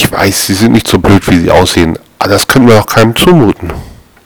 Ich weiß, sie sind nicht so blöd, wie sie aussehen, aber das können wir doch keinem zumuten.